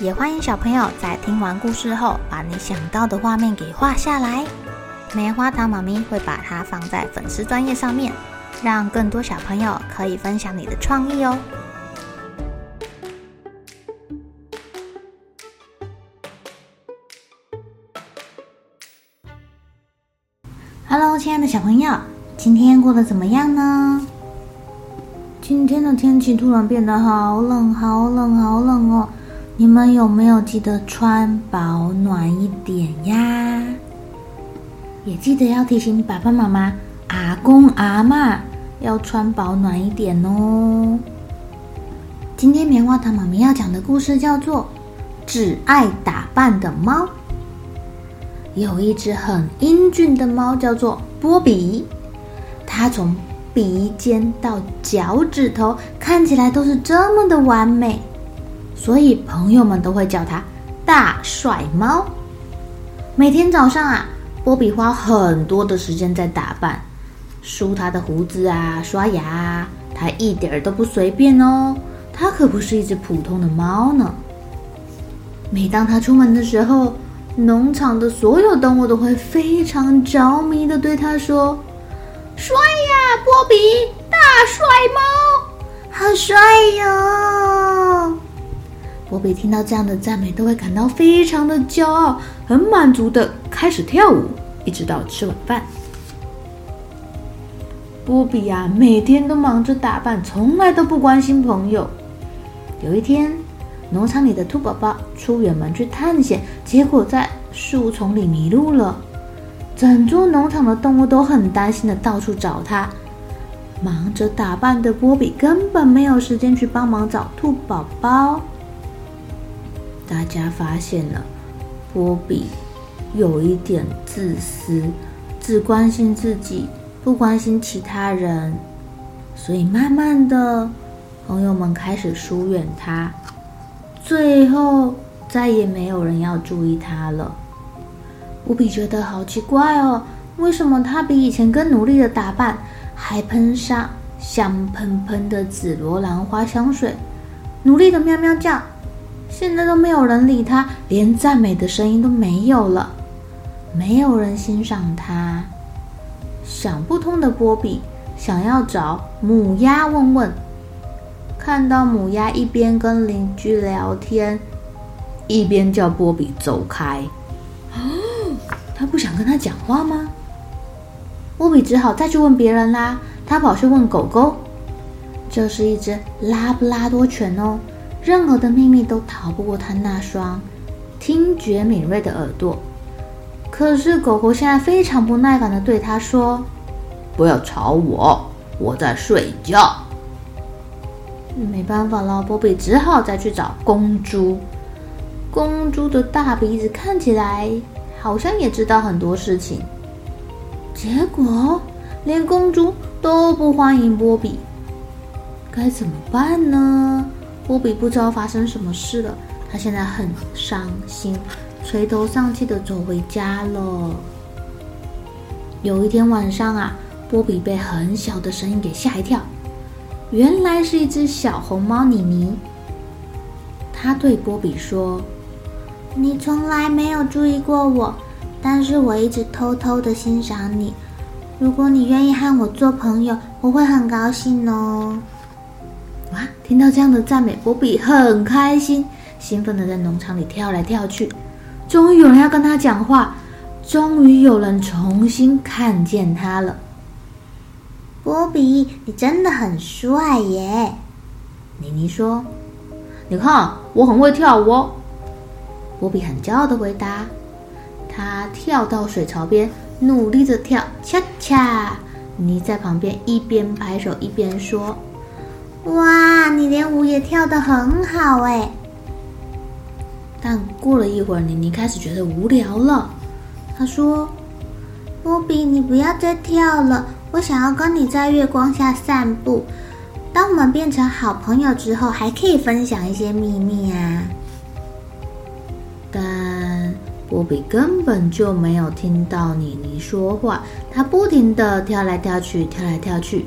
也欢迎小朋友在听完故事后，把你想到的画面给画下来。棉花糖妈咪会把它放在粉丝专页上面，让更多小朋友可以分享你的创意哦。Hello，亲爱的小朋友，今天过得怎么样呢？今天的天气突然变得好冷，好冷，好冷哦。你们有没有记得穿保暖一点呀？也记得要提醒你爸爸妈妈、阿公阿嬷要穿保暖一点哦。今天棉花糖妈咪要讲的故事叫做《只爱打扮的猫》。有一只很英俊的猫，叫做波比，它从鼻尖到脚趾头看起来都是这么的完美。所以朋友们都会叫他大帅猫。每天早上啊，波比花很多的时间在打扮，梳他的胡子啊，刷牙啊，他一点儿都不随便哦。他可不是一只普通的猫呢。每当他出门的时候，农场的所有动物都会非常着迷地对他说：“帅呀，波比，大帅猫，好帅哟！”波比听到这样的赞美，都会感到非常的骄傲，很满足的开始跳舞，一直到吃晚饭。波比呀、每天都忙着打扮，从来都不关心朋友。有一天，农场里的兔宝宝出远门去探险，结果在树丛里迷路了。整座农场的动物都很担心的到处找他。忙着打扮的波比根本没有时间去帮忙找兔宝宝。大家发现了，波比有一点自私，只关心自己，不关心其他人，所以慢慢的，朋友们开始疏远他，最后再也没有人要注意他了。波比觉得好奇怪哦，为什么他比以前更努力的打扮，还喷上香喷喷的紫罗兰花香水，努力的喵喵叫。现在都没有人理他，连赞美的声音都没有了，没有人欣赏他。想不通的波比想要找母鸭问问，看到母鸭一边跟邻居聊天，一边叫波比走开。哦，他不想跟他讲话吗？波比只好再去问别人啦。他跑去问狗狗，这是一只拉布拉多犬哦。任何的秘密都逃不过他那双听觉敏锐的耳朵。可是狗狗现在非常不耐烦地对他说：“不要吵我，我在睡觉。”没办法了，波比只好再去找公猪。公猪的大鼻子看起来好像也知道很多事情，结果连公猪都不欢迎波比，该怎么办呢？波比不知道发生什么事了，他现在很伤心，垂头丧气的走回家了。有一天晚上啊，波比被很小的声音给吓一跳，原来是一只小红猫妮妮。他对波比说：“你从来没有注意过我，但是我一直偷偷的欣赏你。如果你愿意和我做朋友，我会很高兴哦。哇！听到这样的赞美，波比很开心，兴奋的在农场里跳来跳去。终于有人要跟他讲话，终于有人重新看见他了。波比，你真的很帅耶！妮妮说：“你看，我很会跳舞哦。”波比很骄傲的回答。他跳到水槽边。努力的跳，恰恰！妮在旁边一边拍手一边说：“哇，你连舞也跳得很好哎！”但过了一会儿，妮妮开始觉得无聊了。她说：“波比，你不要再跳了，我想要跟你在月光下散步。当我们变成好朋友之后，还可以分享一些秘密啊。”但波比根本就没有听到妮妮说话，他不停的跳来跳去，跳来跳去。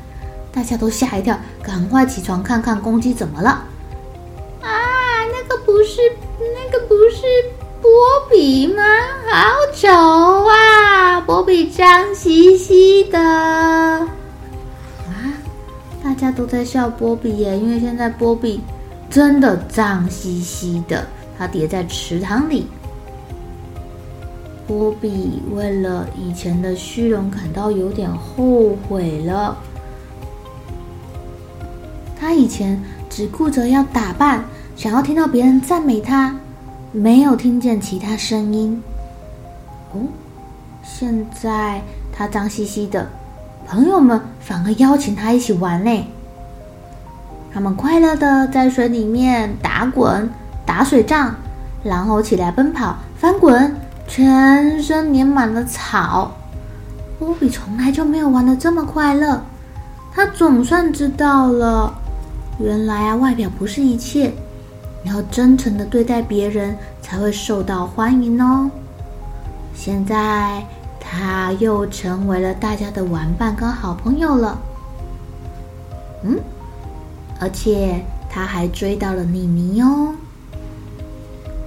大家都吓一跳，赶快起床看看公鸡怎么了。啊，那个不是，那个不是波比吗？好丑啊！波比脏兮兮的。啊，大家都在笑波比耶，因为现在波比真的脏兮兮的，它跌在池塘里。波比为了以前的虚荣感到有点后悔了。他以前只顾着要打扮，想要听到别人赞美他，没有听见其他声音。哦，现在他脏兮兮的，朋友们反而邀请他一起玩呢。他们快乐的在水里面打滚、打水仗，然后起来奔跑、翻滚。全身粘满了草，波比从来就没有玩得这么快乐。他总算知道了，原来啊，外表不是一切，你要真诚的对待别人才会受到欢迎哦。现在他又成为了大家的玩伴跟好朋友了。嗯，而且他还追到了妮妮哦。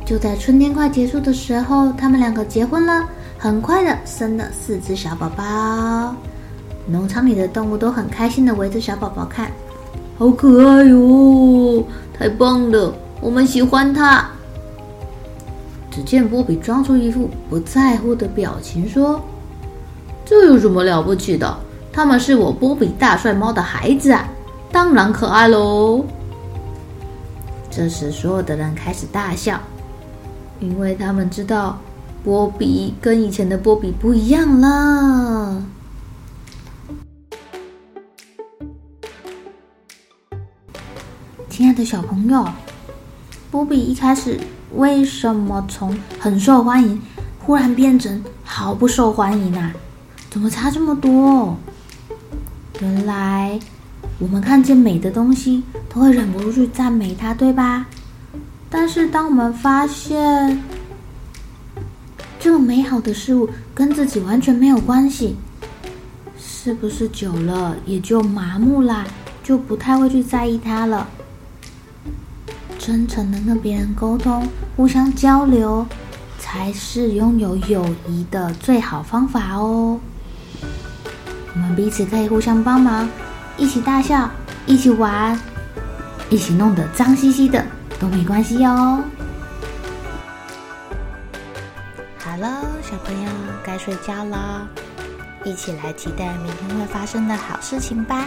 就在春天快结束的时候，他们两个结婚了，很快的生了四只小宝宝。农场里的动物都很开心的围着小宝宝看，好可爱哟！太棒了，我们喜欢它。只见波比装出一副不在乎的表情，说：“这有什么了不起的？他们是我波比大帅猫的孩子啊，当然可爱喽。”这时，所有的人开始大笑。因为他们知道，波比跟以前的波比不一样了。亲爱的小朋友，波比一开始为什么从很受欢迎，忽然变成毫不受欢迎啊？怎么差这么多？原来我们看见美的东西，都会忍不住去赞美它，对吧？但是，当我们发现这个美好的事物跟自己完全没有关系，是不是久了也就麻木啦？就不太会去在意它了？真诚的跟别人沟通，互相交流，才是拥有友谊的最好方法哦。我们彼此可以互相帮忙，一起大笑，一起玩，一起弄得脏兮兮的。都没关系哦。好了，小朋友该睡觉了，一起来期待明天会发生的好事情吧。